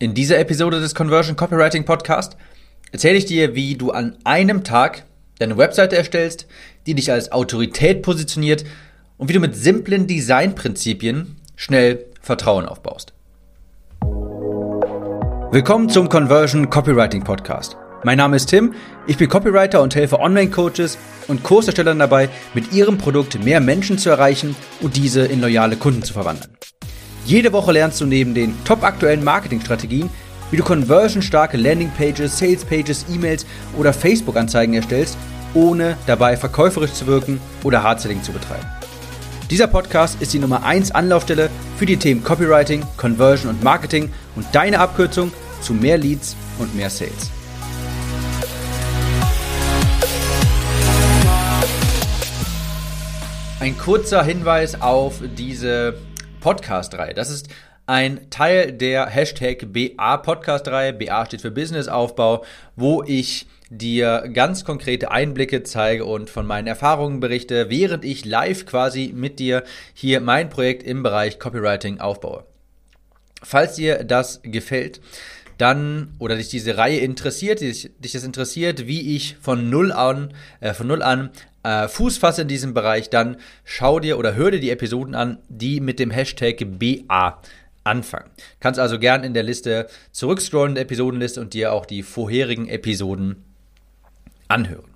In dieser Episode des Conversion Copywriting Podcast erzähle ich dir, wie du an einem Tag deine Webseite erstellst, die dich als Autorität positioniert und wie du mit simplen Designprinzipien schnell Vertrauen aufbaust. Willkommen zum Conversion Copywriting Podcast. Mein Name ist Tim, ich bin Copywriter und helfe Online-Coaches und Kurserstellern dabei, mit ihrem Produkt mehr Menschen zu erreichen und diese in loyale Kunden zu verwandeln. Jede Woche lernst du neben den top aktuellen Marketingstrategien, wie du conversionstarke Landingpages, Salespages, E-Mails oder Facebook-Anzeigen erstellst, ohne dabei verkäuferisch zu wirken oder Hardselling zu betreiben. Dieser Podcast ist die Nummer 1 Anlaufstelle für die Themen Copywriting, Conversion und Marketing und deine Abkürzung zu mehr Leads und mehr Sales. Ein kurzer Hinweis auf diese Podcast-Reihe. Das ist ein Teil der Hashtag BA Podcast-Reihe. BA steht für Business-Aufbau, wo ich dir ganz konkrete Einblicke zeige und von meinen Erfahrungen berichte, während ich live quasi mit dir hier mein Projekt im Bereich Copywriting aufbaue. Falls dir das gefällt, dann oder dich diese Reihe interessiert, dich, dich das interessiert, wie ich von null an, äh, von null an äh, Fuß fasse in diesem Bereich, dann schau dir oder hör dir die Episoden an, die mit dem Hashtag BA anfangen. Kannst also gern in der Liste zurückscrollen, der Episodenliste und dir auch die vorherigen Episoden anhören.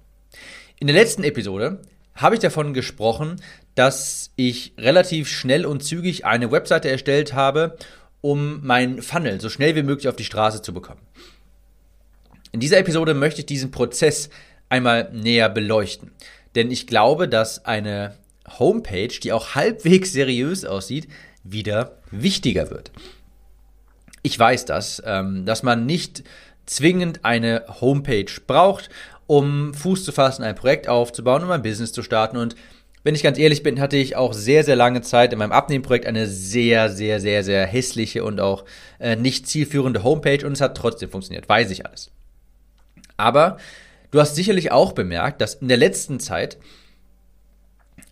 In der letzten Episode habe ich davon gesprochen, dass ich relativ schnell und zügig eine Webseite erstellt habe um meinen Funnel so schnell wie möglich auf die Straße zu bekommen. In dieser Episode möchte ich diesen Prozess einmal näher beleuchten. Denn ich glaube, dass eine Homepage, die auch halbwegs seriös aussieht, wieder wichtiger wird. Ich weiß das, ähm, dass man nicht zwingend eine Homepage braucht, um Fuß zu fassen, ein Projekt aufzubauen, um ein Business zu starten. Und wenn ich ganz ehrlich bin, hatte ich auch sehr, sehr lange Zeit in meinem Abnehmprojekt eine sehr, sehr, sehr, sehr hässliche und auch äh, nicht zielführende Homepage und es hat trotzdem funktioniert, weiß ich alles. Aber du hast sicherlich auch bemerkt, dass in der letzten Zeit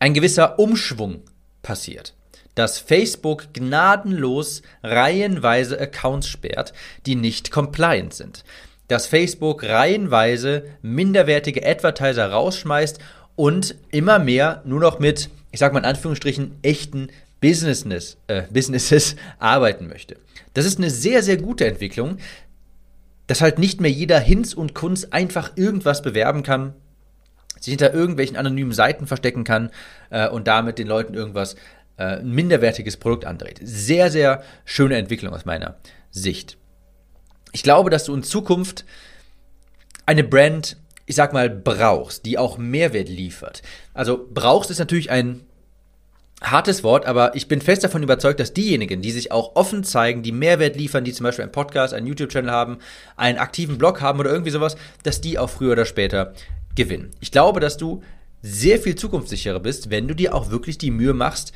ein gewisser Umschwung passiert. Dass Facebook gnadenlos reihenweise Accounts sperrt, die nicht compliant sind. Dass Facebook reihenweise minderwertige Advertiser rausschmeißt und immer mehr nur noch mit, ich sag mal in Anführungsstrichen, echten Businesses, äh, Businesses arbeiten möchte. Das ist eine sehr, sehr gute Entwicklung, dass halt nicht mehr jeder Hinz und Kunz einfach irgendwas bewerben kann, sich hinter irgendwelchen anonymen Seiten verstecken kann äh, und damit den Leuten irgendwas äh, ein minderwertiges Produkt andreht. Sehr, sehr schöne Entwicklung aus meiner Sicht. Ich glaube, dass du in Zukunft eine Brand ich sag mal, brauchst, die auch Mehrwert liefert. Also brauchst ist natürlich ein hartes Wort, aber ich bin fest davon überzeugt, dass diejenigen, die sich auch offen zeigen, die Mehrwert liefern, die zum Beispiel einen Podcast, einen YouTube-Channel haben, einen aktiven Blog haben oder irgendwie sowas, dass die auch früher oder später gewinnen. Ich glaube, dass du sehr viel zukunftssicherer bist, wenn du dir auch wirklich die Mühe machst,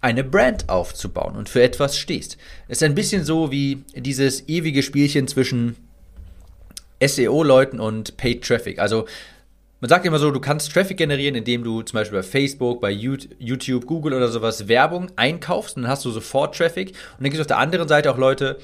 eine Brand aufzubauen und für etwas stehst. Es ist ein bisschen so wie dieses ewige Spielchen zwischen SEO-Leuten und Paid Traffic. Also man sagt immer so, du kannst Traffic generieren, indem du zum Beispiel bei Facebook, bei YouTube, Google oder sowas Werbung einkaufst und dann hast du sofort Traffic. Und dann gibt es auf der anderen Seite auch Leute,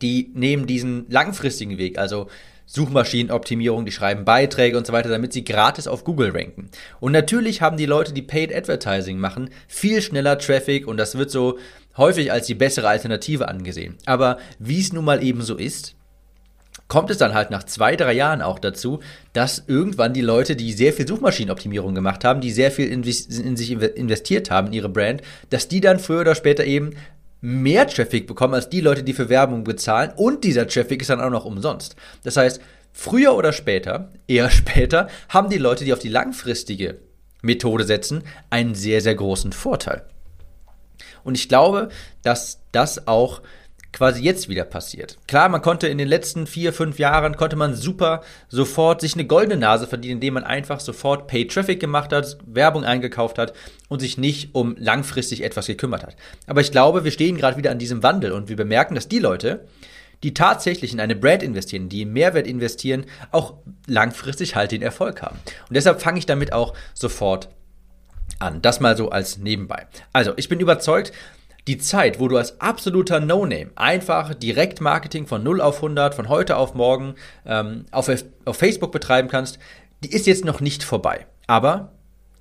die nehmen diesen langfristigen Weg, also Suchmaschinenoptimierung, die schreiben Beiträge und so weiter, damit sie gratis auf Google ranken. Und natürlich haben die Leute, die Paid Advertising machen, viel schneller Traffic und das wird so häufig als die bessere Alternative angesehen. Aber wie es nun mal eben so ist, kommt es dann halt nach zwei, drei Jahren auch dazu, dass irgendwann die Leute, die sehr viel Suchmaschinenoptimierung gemacht haben, die sehr viel in, in sich investiert haben, in ihre Brand, dass die dann früher oder später eben mehr Traffic bekommen als die Leute, die für Werbung bezahlen und dieser Traffic ist dann auch noch umsonst. Das heißt, früher oder später, eher später, haben die Leute, die auf die langfristige Methode setzen, einen sehr, sehr großen Vorteil. Und ich glaube, dass das auch quasi jetzt wieder passiert. Klar, man konnte in den letzten vier, fünf Jahren, konnte man super sofort sich eine goldene Nase verdienen, indem man einfach sofort Paid Traffic gemacht hat, Werbung eingekauft hat und sich nicht um langfristig etwas gekümmert hat. Aber ich glaube, wir stehen gerade wieder an diesem Wandel und wir bemerken, dass die Leute, die tatsächlich in eine Brand investieren, die in Mehrwert investieren, auch langfristig halt den Erfolg haben. Und deshalb fange ich damit auch sofort an. Das mal so als nebenbei. Also, ich bin überzeugt, die Zeit, wo du als absoluter No-Name einfach Direktmarketing von 0 auf 100, von heute auf morgen ähm, auf, auf Facebook betreiben kannst, die ist jetzt noch nicht vorbei. Aber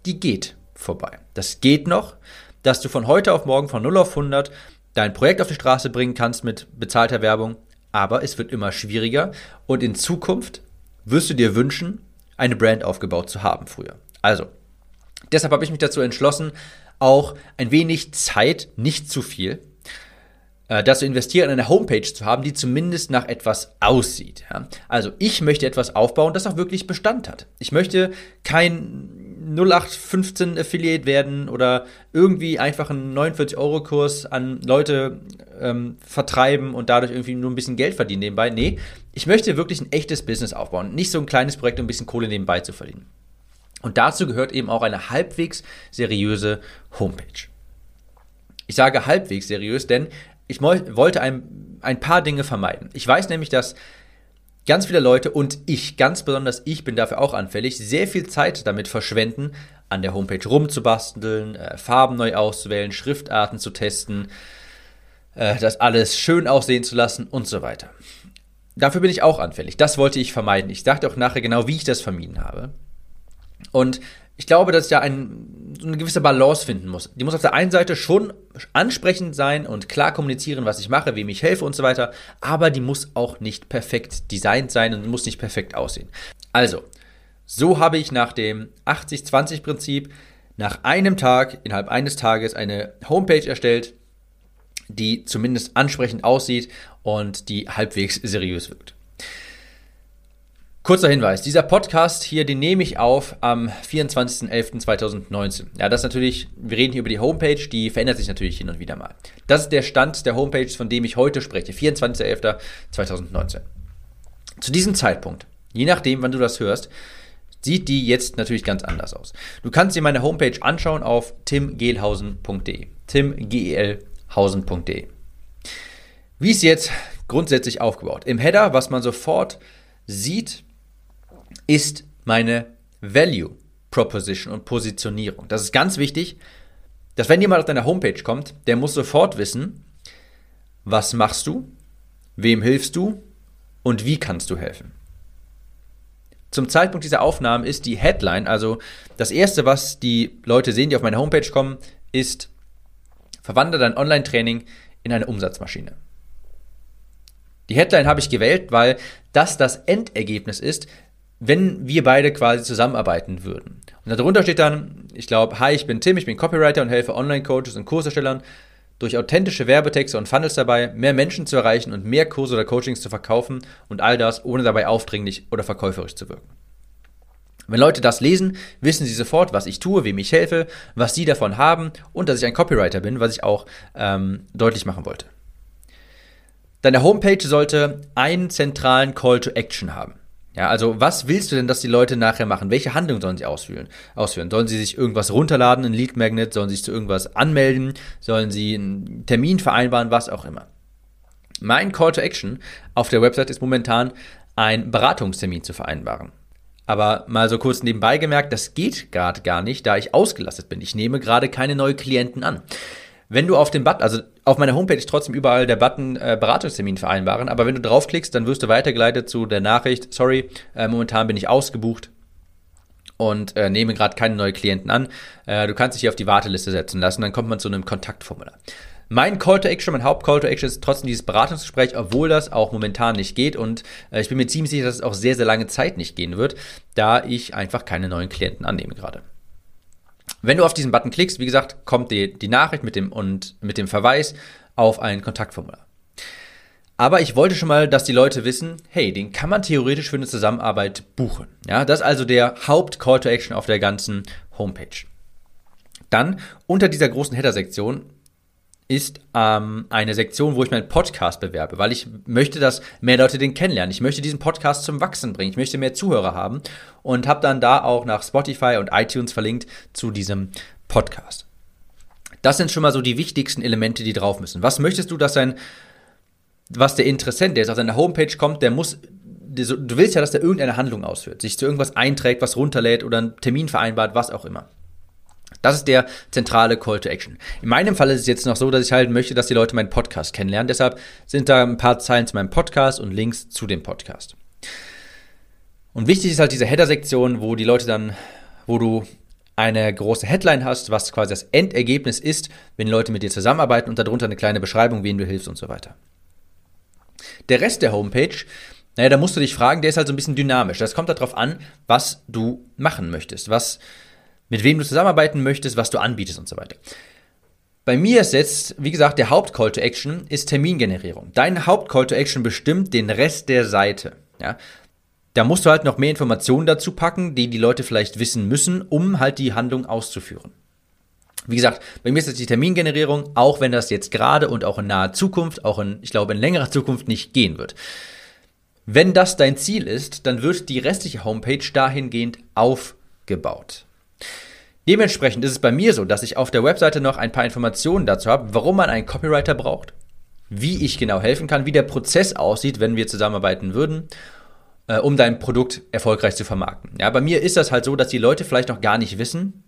die geht vorbei. Das geht noch, dass du von heute auf morgen von 0 auf 100 dein Projekt auf die Straße bringen kannst mit bezahlter Werbung. Aber es wird immer schwieriger und in Zukunft wirst du dir wünschen, eine Brand aufgebaut zu haben früher. Also, deshalb habe ich mich dazu entschlossen, auch ein wenig Zeit, nicht zu viel, äh, dazu investieren, eine Homepage zu haben, die zumindest nach etwas aussieht. Ja? Also ich möchte etwas aufbauen, das auch wirklich Bestand hat. Ich möchte kein 0815 Affiliate werden oder irgendwie einfach einen 49-Euro-Kurs an Leute ähm, vertreiben und dadurch irgendwie nur ein bisschen Geld verdienen nebenbei. Nee, ich möchte wirklich ein echtes Business aufbauen. Nicht so ein kleines Projekt, um ein bisschen Kohle nebenbei zu verdienen. Und dazu gehört eben auch eine halbwegs seriöse Homepage. Ich sage halbwegs seriös, denn ich wollte ein, ein paar Dinge vermeiden. Ich weiß nämlich, dass ganz viele Leute und ich, ganz besonders ich bin dafür auch anfällig, sehr viel Zeit damit verschwenden, an der Homepage rumzubasteln, äh, Farben neu auszuwählen, Schriftarten zu testen, äh, das alles schön aussehen zu lassen und so weiter. Dafür bin ich auch anfällig. Das wollte ich vermeiden. Ich dachte auch nachher genau, wie ich das vermieden habe. Und ich glaube, dass ich da ein, eine gewisse Balance finden muss. Die muss auf der einen Seite schon ansprechend sein und klar kommunizieren, was ich mache, wem ich helfe und so weiter, aber die muss auch nicht perfekt designt sein und muss nicht perfekt aussehen. Also, so habe ich nach dem 80-20-Prinzip nach einem Tag, innerhalb eines Tages, eine Homepage erstellt, die zumindest ansprechend aussieht und die halbwegs seriös wirkt. Kurzer Hinweis, dieser Podcast hier, den nehme ich auf am 24.11.2019. Ja, das ist natürlich, wir reden hier über die Homepage, die verändert sich natürlich hin und wieder mal. Das ist der Stand der Homepage, von dem ich heute spreche, 24.11.2019. Zu diesem Zeitpunkt, je nachdem, wann du das hörst, sieht die jetzt natürlich ganz anders aus. Du kannst dir meine Homepage anschauen auf timgehlhausen.de. timgelhausen.de. Wie ist jetzt grundsätzlich aufgebaut? Im Header, was man sofort sieht, ist meine Value Proposition und Positionierung. Das ist ganz wichtig, dass wenn jemand auf deine Homepage kommt, der muss sofort wissen, was machst du, wem hilfst du und wie kannst du helfen. Zum Zeitpunkt dieser Aufnahmen ist die Headline, also das erste, was die Leute sehen, die auf meine Homepage kommen, ist verwandle dein Online-Training in eine Umsatzmaschine. Die Headline habe ich gewählt, weil das das Endergebnis ist, wenn wir beide quasi zusammenarbeiten würden. Und darunter steht dann, ich glaube, hi, ich bin Tim, ich bin Copywriter und helfe Online-Coaches und Kurserstellern durch authentische Werbetexte und Funnels dabei, mehr Menschen zu erreichen und mehr Kurse oder Coachings zu verkaufen und all das, ohne dabei aufdringlich oder verkäuferisch zu wirken. Wenn Leute das lesen, wissen sie sofort, was ich tue, wem ich helfe, was sie davon haben und dass ich ein Copywriter bin, was ich auch ähm, deutlich machen wollte. Deine Homepage sollte einen zentralen Call to Action haben. Ja, also was willst du denn, dass die Leute nachher machen? Welche Handlung sollen sie ausführen? ausführen? Sollen sie sich irgendwas runterladen, ein Lead Magnet? Sollen sie sich zu irgendwas anmelden? Sollen sie einen Termin vereinbaren? Was auch immer. Mein Call to Action auf der Website ist momentan ein Beratungstermin zu vereinbaren. Aber mal so kurz nebenbei gemerkt, das geht gerade gar nicht, da ich ausgelastet bin. Ich nehme gerade keine neuen Klienten an. Wenn du auf den Button, also auf meiner Homepage ist trotzdem überall der Button äh, Beratungstermin vereinbaren, aber wenn du draufklickst, dann wirst du weitergeleitet zu der Nachricht, sorry, äh, momentan bin ich ausgebucht und äh, nehme gerade keine neuen Klienten an. Äh, du kannst dich hier auf die Warteliste setzen lassen, dann kommt man zu einem Kontaktformular. Mein Call to Action, mein Haupt-Call to Action ist trotzdem dieses Beratungsgespräch, obwohl das auch momentan nicht geht und äh, ich bin mir ziemlich sicher, dass es auch sehr, sehr lange Zeit nicht gehen wird, da ich einfach keine neuen Klienten annehme gerade. Wenn du auf diesen Button klickst, wie gesagt, kommt die, die Nachricht mit dem, und mit dem Verweis auf ein Kontaktformular. Aber ich wollte schon mal, dass die Leute wissen, hey, den kann man theoretisch für eine Zusammenarbeit buchen. Ja, das ist also der Haupt-Call to Action auf der ganzen Homepage. Dann unter dieser großen Header-Sektion ist ähm, eine Sektion, wo ich meinen Podcast bewerbe, weil ich möchte, dass mehr Leute den kennenlernen. Ich möchte diesen Podcast zum Wachsen bringen. Ich möchte mehr Zuhörer haben und habe dann da auch nach Spotify und iTunes verlinkt zu diesem Podcast. Das sind schon mal so die wichtigsten Elemente, die drauf müssen. Was möchtest du, dass dein, was der Interessent, der jetzt auf deine Homepage kommt, der muss, du willst ja, dass der irgendeine Handlung ausführt, sich zu irgendwas einträgt, was runterlädt oder einen Termin vereinbart, was auch immer. Das ist der zentrale Call to Action. In meinem Fall ist es jetzt noch so, dass ich halt möchte, dass die Leute meinen Podcast kennenlernen. Deshalb sind da ein paar Zeilen zu meinem Podcast und Links zu dem Podcast. Und wichtig ist halt diese Header-Sektion, wo die Leute dann, wo du eine große Headline hast, was quasi das Endergebnis ist, wenn Leute mit dir zusammenarbeiten und darunter eine kleine Beschreibung, wen du hilfst und so weiter. Der Rest der Homepage, naja, da musst du dich fragen, der ist halt so ein bisschen dynamisch. Das kommt darauf an, was du machen möchtest, was, mit wem du zusammenarbeiten möchtest, was du anbietest und so weiter. Bei mir ist jetzt, wie gesagt, der Haupt-Call to Action ist Termingenerierung. Dein Haupt-Call to Action bestimmt den Rest der Seite. Ja? Da musst du halt noch mehr Informationen dazu packen, die die Leute vielleicht wissen müssen, um halt die Handlung auszuführen. Wie gesagt, bei mir ist jetzt die Termingenerierung, auch wenn das jetzt gerade und auch in naher Zukunft, auch in, ich glaube, in längerer Zukunft nicht gehen wird. Wenn das dein Ziel ist, dann wird die restliche Homepage dahingehend aufgebaut. Dementsprechend ist es bei mir so, dass ich auf der Webseite noch ein paar Informationen dazu habe, warum man einen Copywriter braucht, wie ich genau helfen kann, wie der Prozess aussieht, wenn wir zusammenarbeiten würden äh, um dein Produkt erfolgreich zu vermarkten. Ja, bei mir ist das halt so, dass die Leute vielleicht noch gar nicht wissen,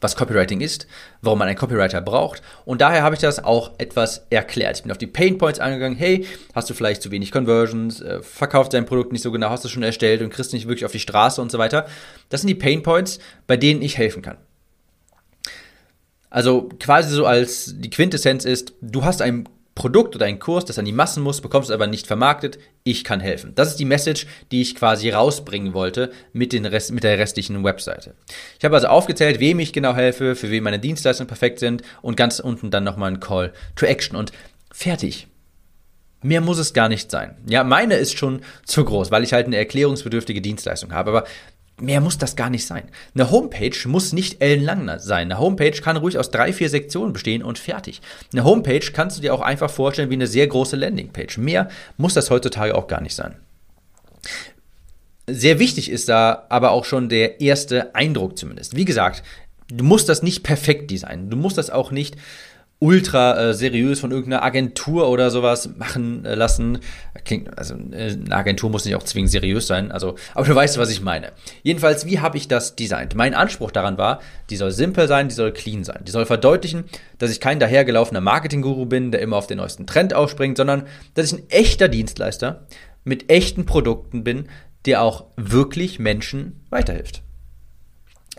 was Copywriting ist, warum man einen Copywriter braucht. Und daher habe ich das auch etwas erklärt. Ich bin auf die Pain Points angegangen. Hey, hast du vielleicht zu wenig Conversions, äh, verkauft dein Produkt nicht so genau, hast du schon erstellt und kriegst nicht wirklich auf die Straße und so weiter. Das sind die Pain Points, bei denen ich helfen kann. Also quasi so als die Quintessenz ist, du hast ein Produkt oder ein Kurs, das an die Massen muss, bekommst aber nicht vermarktet, ich kann helfen. Das ist die Message, die ich quasi rausbringen wollte mit, Rest, mit der restlichen Webseite. Ich habe also aufgezählt, wem ich genau helfe, für wen meine Dienstleistungen perfekt sind und ganz unten dann nochmal ein Call to Action und fertig. Mehr muss es gar nicht sein. Ja, meine ist schon zu groß, weil ich halt eine erklärungsbedürftige Dienstleistung habe. Aber Mehr muss das gar nicht sein. Eine Homepage muss nicht ellenlang sein. Eine Homepage kann ruhig aus drei, vier Sektionen bestehen und fertig. Eine Homepage kannst du dir auch einfach vorstellen wie eine sehr große Landingpage. Mehr muss das heutzutage auch gar nicht sein. Sehr wichtig ist da aber auch schon der erste Eindruck zumindest. Wie gesagt, du musst das nicht perfekt designen. Du musst das auch nicht ultra äh, seriös von irgendeiner Agentur oder sowas machen äh, lassen. Klingt, also äh, eine Agentur muss nicht auch zwingend seriös sein, also, aber du weißt, was ich meine. Jedenfalls, wie habe ich das designt? Mein Anspruch daran war, die soll simpel sein, die soll clean sein. Die soll verdeutlichen, dass ich kein dahergelaufener Marketing-Guru bin, der immer auf den neuesten Trend aufspringt, sondern dass ich ein echter Dienstleister mit echten Produkten bin, der auch wirklich Menschen weiterhilft.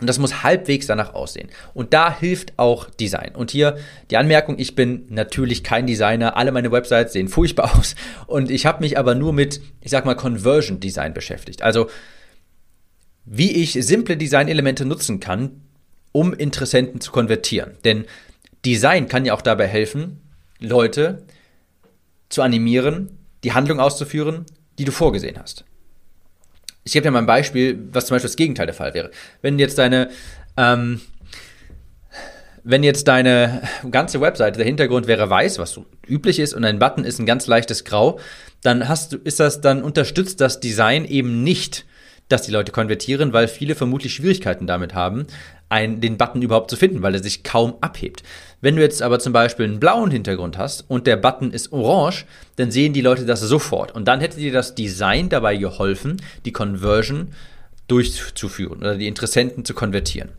Und das muss halbwegs danach aussehen. Und da hilft auch Design. Und hier die Anmerkung, ich bin natürlich kein Designer. Alle meine Websites sehen furchtbar aus. Und ich habe mich aber nur mit, ich sag mal, Conversion Design beschäftigt. Also, wie ich simple Designelemente nutzen kann, um Interessenten zu konvertieren. Denn Design kann ja auch dabei helfen, Leute zu animieren, die Handlung auszuführen, die du vorgesehen hast ich gebe dir mal ein Beispiel, was zum Beispiel das Gegenteil der Fall wäre. Wenn jetzt deine, ähm, wenn jetzt deine ganze Webseite, der Hintergrund wäre weiß, was so üblich ist, und ein Button ist ein ganz leichtes Grau, dann hast du, ist das, dann unterstützt das Design eben nicht, dass die Leute konvertieren, weil viele vermutlich Schwierigkeiten damit haben, ein, den Button überhaupt zu finden, weil er sich kaum abhebt. Wenn du jetzt aber zum Beispiel einen blauen Hintergrund hast und der Button ist orange, dann sehen die Leute das sofort. Und dann hätte dir das Design dabei geholfen, die Conversion durchzuführen oder die Interessenten zu konvertieren.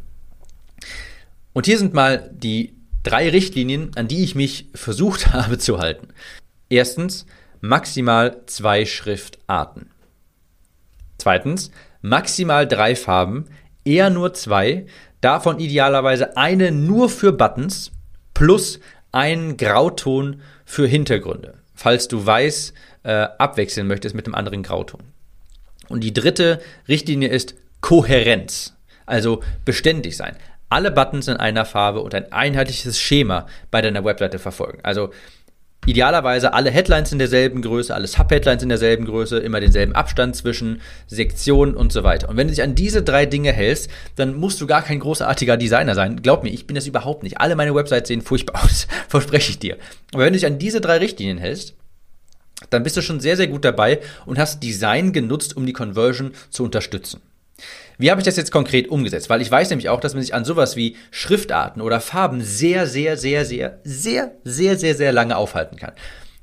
Und hier sind mal die drei Richtlinien, an die ich mich versucht habe zu halten. Erstens, maximal zwei Schriftarten. Zweitens, maximal drei Farben, eher nur zwei, davon idealerweise eine nur für Buttons plus einen Grauton für Hintergründe, falls du weiß äh, abwechseln möchtest mit einem anderen Grauton. Und die dritte Richtlinie ist Kohärenz, also beständig sein. Alle Buttons in einer Farbe und ein einheitliches Schema bei deiner Webseite verfolgen. Also Idealerweise alle Headlines in derselben Größe, alle Subheadlines in derselben Größe, immer denselben Abstand zwischen Sektionen und so weiter. Und wenn du dich an diese drei Dinge hältst, dann musst du gar kein großartiger Designer sein. Glaub mir, ich bin das überhaupt nicht. Alle meine Websites sehen furchtbar aus, verspreche ich dir. Aber wenn du dich an diese drei Richtlinien hältst, dann bist du schon sehr, sehr gut dabei und hast Design genutzt, um die Conversion zu unterstützen. Wie habe ich das jetzt konkret umgesetzt? Weil ich weiß nämlich auch, dass man sich an sowas wie Schriftarten oder Farben sehr, sehr, sehr, sehr, sehr, sehr, sehr, sehr lange aufhalten kann.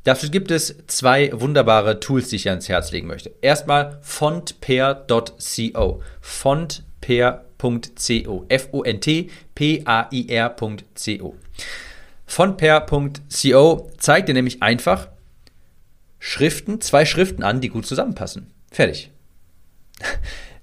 Dafür gibt es zwei wunderbare Tools, die ich ans Herz legen möchte. Erstmal fontpair.co. Fontpair.co fontpair.co. F-O-N-T-P-A-I-R.co. Zeigt dir nämlich einfach Schriften, zwei Schriften an, die gut zusammenpassen. Fertig.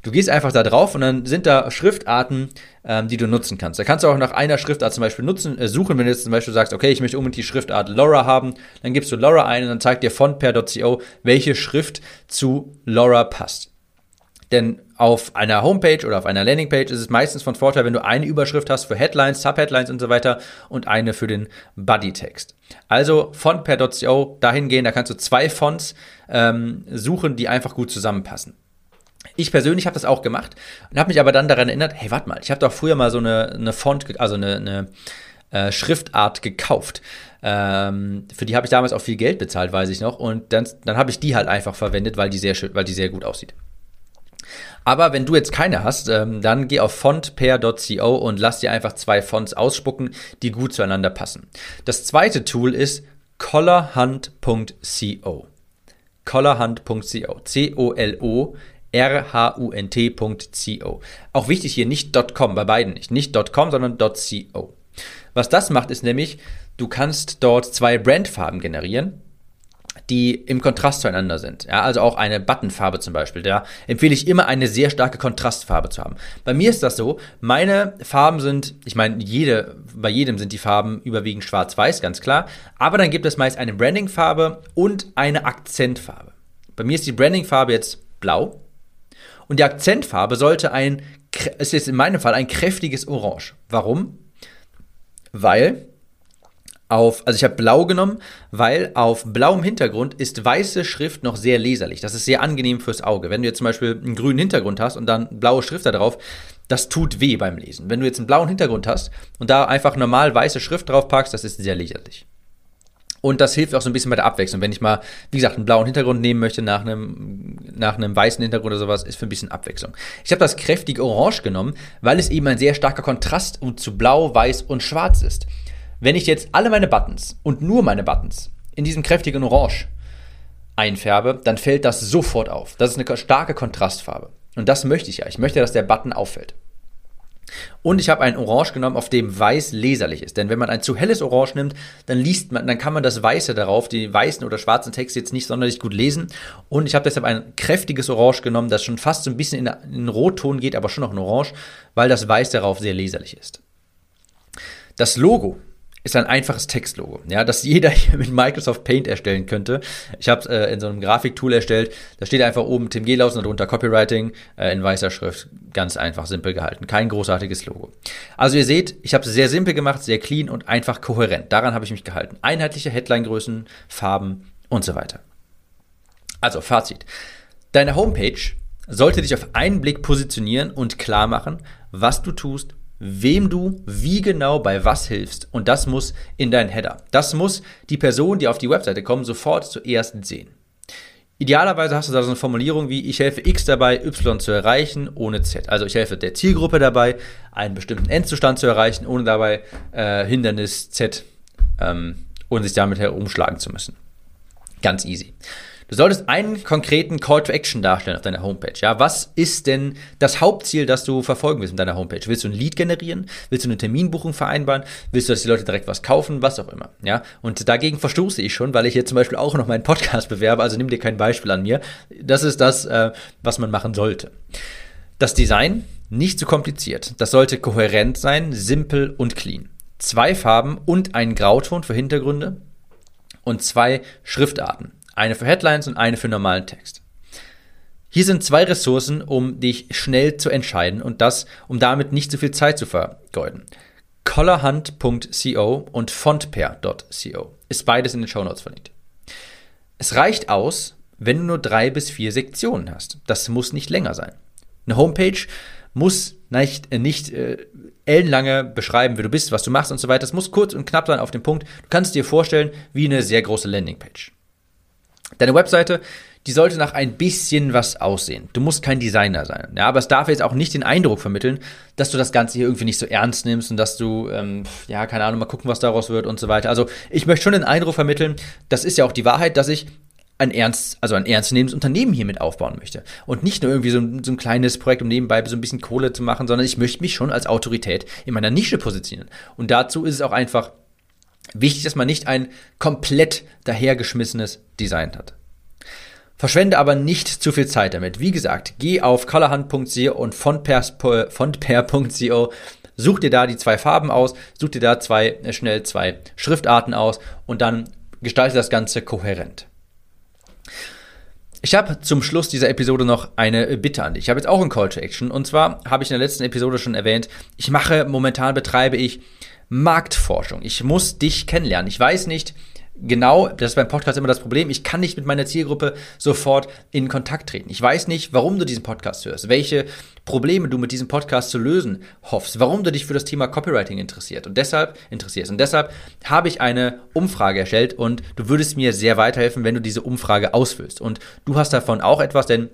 Du gehst einfach da drauf und dann sind da Schriftarten, ähm, die du nutzen kannst. Da kannst du auch nach einer Schriftart zum Beispiel nutzen, äh, suchen, wenn du jetzt zum Beispiel sagst, okay, ich möchte unbedingt die Schriftart LoRa haben, dann gibst du LoRa ein und dann zeigt dir fontpair.co, welche Schrift zu LoRa passt. Denn auf einer Homepage oder auf einer Landingpage ist es meistens von Vorteil, wenn du eine Überschrift hast für Headlines, Subheadlines und so weiter und eine für den Bodytext. Also fontpair.co, dahin gehen, da kannst du zwei Fonts ähm, suchen, die einfach gut zusammenpassen. Ich persönlich habe das auch gemacht und habe mich aber dann daran erinnert, hey, warte mal, ich habe doch früher mal so eine, eine Font, also eine, eine äh, Schriftart gekauft. Ähm, für die habe ich damals auch viel Geld bezahlt, weiß ich noch. Und dann, dann habe ich die halt einfach verwendet, weil die sehr schön, weil die sehr gut aussieht. Aber wenn du jetzt keine hast, ähm, dann geh auf fontpair.co und lass dir einfach zwei Fonts ausspucken, die gut zueinander passen. Das zweite Tool ist collarhunt.co. collarhunt.co. C-O-L-O rhunt.co. Auch wichtig hier nicht .com, bei beiden nicht. Nicht .com, sondern .co. Was das macht, ist nämlich, du kannst dort zwei Brandfarben generieren, die im Kontrast zueinander sind. Ja, also auch eine Buttonfarbe zum Beispiel. Da empfehle ich immer eine sehr starke Kontrastfarbe zu haben. Bei mir ist das so, meine Farben sind, ich meine, jede, bei jedem sind die Farben überwiegend schwarz-weiß, ganz klar. Aber dann gibt es meist eine Brandingfarbe und eine Akzentfarbe. Bei mir ist die Brandingfarbe jetzt blau und die Akzentfarbe sollte ein, ist in meinem Fall ein kräftiges Orange. Warum? Weil auf, also ich habe blau genommen, weil auf blauem Hintergrund ist weiße Schrift noch sehr leserlich. Das ist sehr angenehm fürs Auge. Wenn du jetzt zum Beispiel einen grünen Hintergrund hast und dann blaue Schrift da drauf, das tut weh beim Lesen. Wenn du jetzt einen blauen Hintergrund hast und da einfach normal weiße Schrift drauf packst, das ist sehr leserlich. Und das hilft auch so ein bisschen bei der Abwechslung. Wenn ich mal, wie gesagt, einen blauen Hintergrund nehmen möchte nach einem, nach einem weißen Hintergrund oder sowas, ist für ein bisschen Abwechslung. Ich habe das kräftige Orange genommen, weil es eben ein sehr starker Kontrast zu Blau, Weiß und Schwarz ist. Wenn ich jetzt alle meine Buttons und nur meine Buttons in diesem kräftigen Orange einfärbe, dann fällt das sofort auf. Das ist eine starke Kontrastfarbe. Und das möchte ich ja. Ich möchte, dass der Button auffällt. Und ich habe ein Orange genommen, auf dem weiß leserlich ist. Denn wenn man ein zu helles Orange nimmt, dann liest man, dann kann man das Weiße darauf, die weißen oder schwarzen Texte jetzt nicht sonderlich gut lesen. Und ich habe deshalb ein kräftiges Orange genommen, das schon fast so ein bisschen in, in Rotton geht, aber schon noch ein Orange, weil das Weiß darauf sehr leserlich ist. Das Logo ist ein einfaches Textlogo, ja, das jeder hier mit Microsoft Paint erstellen könnte. Ich habe es äh, in so einem Grafiktool erstellt. Da steht einfach oben Tim Gehlausen und darunter Copywriting äh, in weißer Schrift. Ganz einfach, simpel gehalten. Kein großartiges Logo. Also ihr seht, ich habe es sehr simpel gemacht, sehr clean und einfach kohärent. Daran habe ich mich gehalten. Einheitliche Headline-Größen, Farben und so weiter. Also Fazit. Deine Homepage sollte dich auf einen Blick positionieren und klar machen, was du tust, wem du wie genau bei was hilfst. Und das muss in dein Header. Das muss die Person, die auf die Webseite kommt, sofort zuerst sehen. Idealerweise hast du da so eine Formulierung wie, ich helfe X dabei, Y zu erreichen, ohne Z. Also ich helfe der Zielgruppe dabei, einen bestimmten Endzustand zu erreichen, ohne dabei äh, Hindernis Z, ähm, sich damit herumschlagen zu müssen. Ganz easy. Du solltest einen konkreten Call to Action darstellen auf deiner Homepage. Ja, was ist denn das Hauptziel, das du verfolgen willst mit deiner Homepage? Willst du ein Lead generieren? Willst du eine Terminbuchung vereinbaren? Willst du, dass die Leute direkt was kaufen? Was auch immer. Ja, und dagegen verstoße ich schon, weil ich hier zum Beispiel auch noch meinen Podcast bewerbe. Also nimm dir kein Beispiel an mir. Das ist das, äh, was man machen sollte. Das Design nicht zu kompliziert. Das sollte kohärent sein, simpel und clean. Zwei Farben und ein Grauton für Hintergründe und zwei Schriftarten. Eine für Headlines und eine für normalen Text. Hier sind zwei Ressourcen, um dich schnell zu entscheiden und das, um damit nicht zu viel Zeit zu vergeuden. Collarhunt.co und fontpair.co ist beides in den Show Notes verlinkt. Es reicht aus, wenn du nur drei bis vier Sektionen hast. Das muss nicht länger sein. Eine Homepage muss nicht, äh, nicht äh, ellenlange beschreiben, wer du bist, was du machst und so weiter. Das muss kurz und knapp sein auf den Punkt. Du kannst dir vorstellen wie eine sehr große Landingpage. Deine Webseite, die sollte nach ein bisschen was aussehen. Du musst kein Designer sein. Ja, aber es darf jetzt auch nicht den Eindruck vermitteln, dass du das Ganze hier irgendwie nicht so ernst nimmst und dass du, ähm, ja, keine Ahnung, mal gucken, was daraus wird und so weiter. Also ich möchte schon den Eindruck vermitteln, das ist ja auch die Wahrheit, dass ich ein ernst, also ein ernstzunehmendes Unternehmen hier mit aufbauen möchte. Und nicht nur irgendwie so so ein kleines Projekt, um nebenbei so ein bisschen Kohle zu machen, sondern ich möchte mich schon als Autorität in meiner Nische positionieren. Und dazu ist es auch einfach wichtig, dass man nicht ein komplett dahergeschmissenes Design hat. Verschwende aber nicht zu viel Zeit damit. Wie gesagt, geh auf colorhand.co und fontpair.co, such dir da die zwei Farben aus, such dir da zwei, äh, schnell zwei Schriftarten aus und dann gestalte das Ganze kohärent. Ich habe zum Schluss dieser Episode noch eine Bitte an dich. Ich habe jetzt auch ein Call to Action und zwar habe ich in der letzten Episode schon erwähnt, ich mache momentan betreibe ich Marktforschung. Ich muss dich kennenlernen. Ich weiß nicht, genau, das ist beim Podcast immer das Problem, ich kann nicht mit meiner Zielgruppe sofort in Kontakt treten. Ich weiß nicht, warum du diesen Podcast hörst, welche Probleme du mit diesem Podcast zu lösen hoffst, warum du dich für das Thema Copywriting interessiert und deshalb interessierst. Und deshalb habe ich eine Umfrage erstellt und du würdest mir sehr weiterhelfen, wenn du diese Umfrage ausfüllst. Und du hast davon auch etwas, denn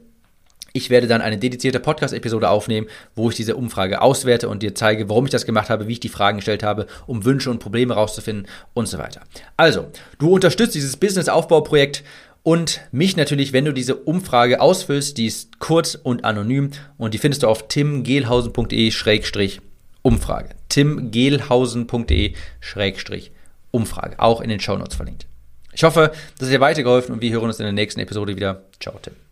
ich werde dann eine dedizierte Podcast-Episode aufnehmen, wo ich diese Umfrage auswerte und dir zeige, warum ich das gemacht habe, wie ich die Fragen gestellt habe, um Wünsche und Probleme rauszufinden und so weiter. Also, du unterstützt dieses Business-Aufbauprojekt und mich natürlich, wenn du diese Umfrage ausfüllst, die ist kurz und anonym und die findest du auf timgehlhausen.de-umfrage. timgehlhausen.de-umfrage, auch in den Shownotes verlinkt. Ich hoffe, das hat dir weitergeholfen und wir hören uns in der nächsten Episode wieder. Ciao, Tim.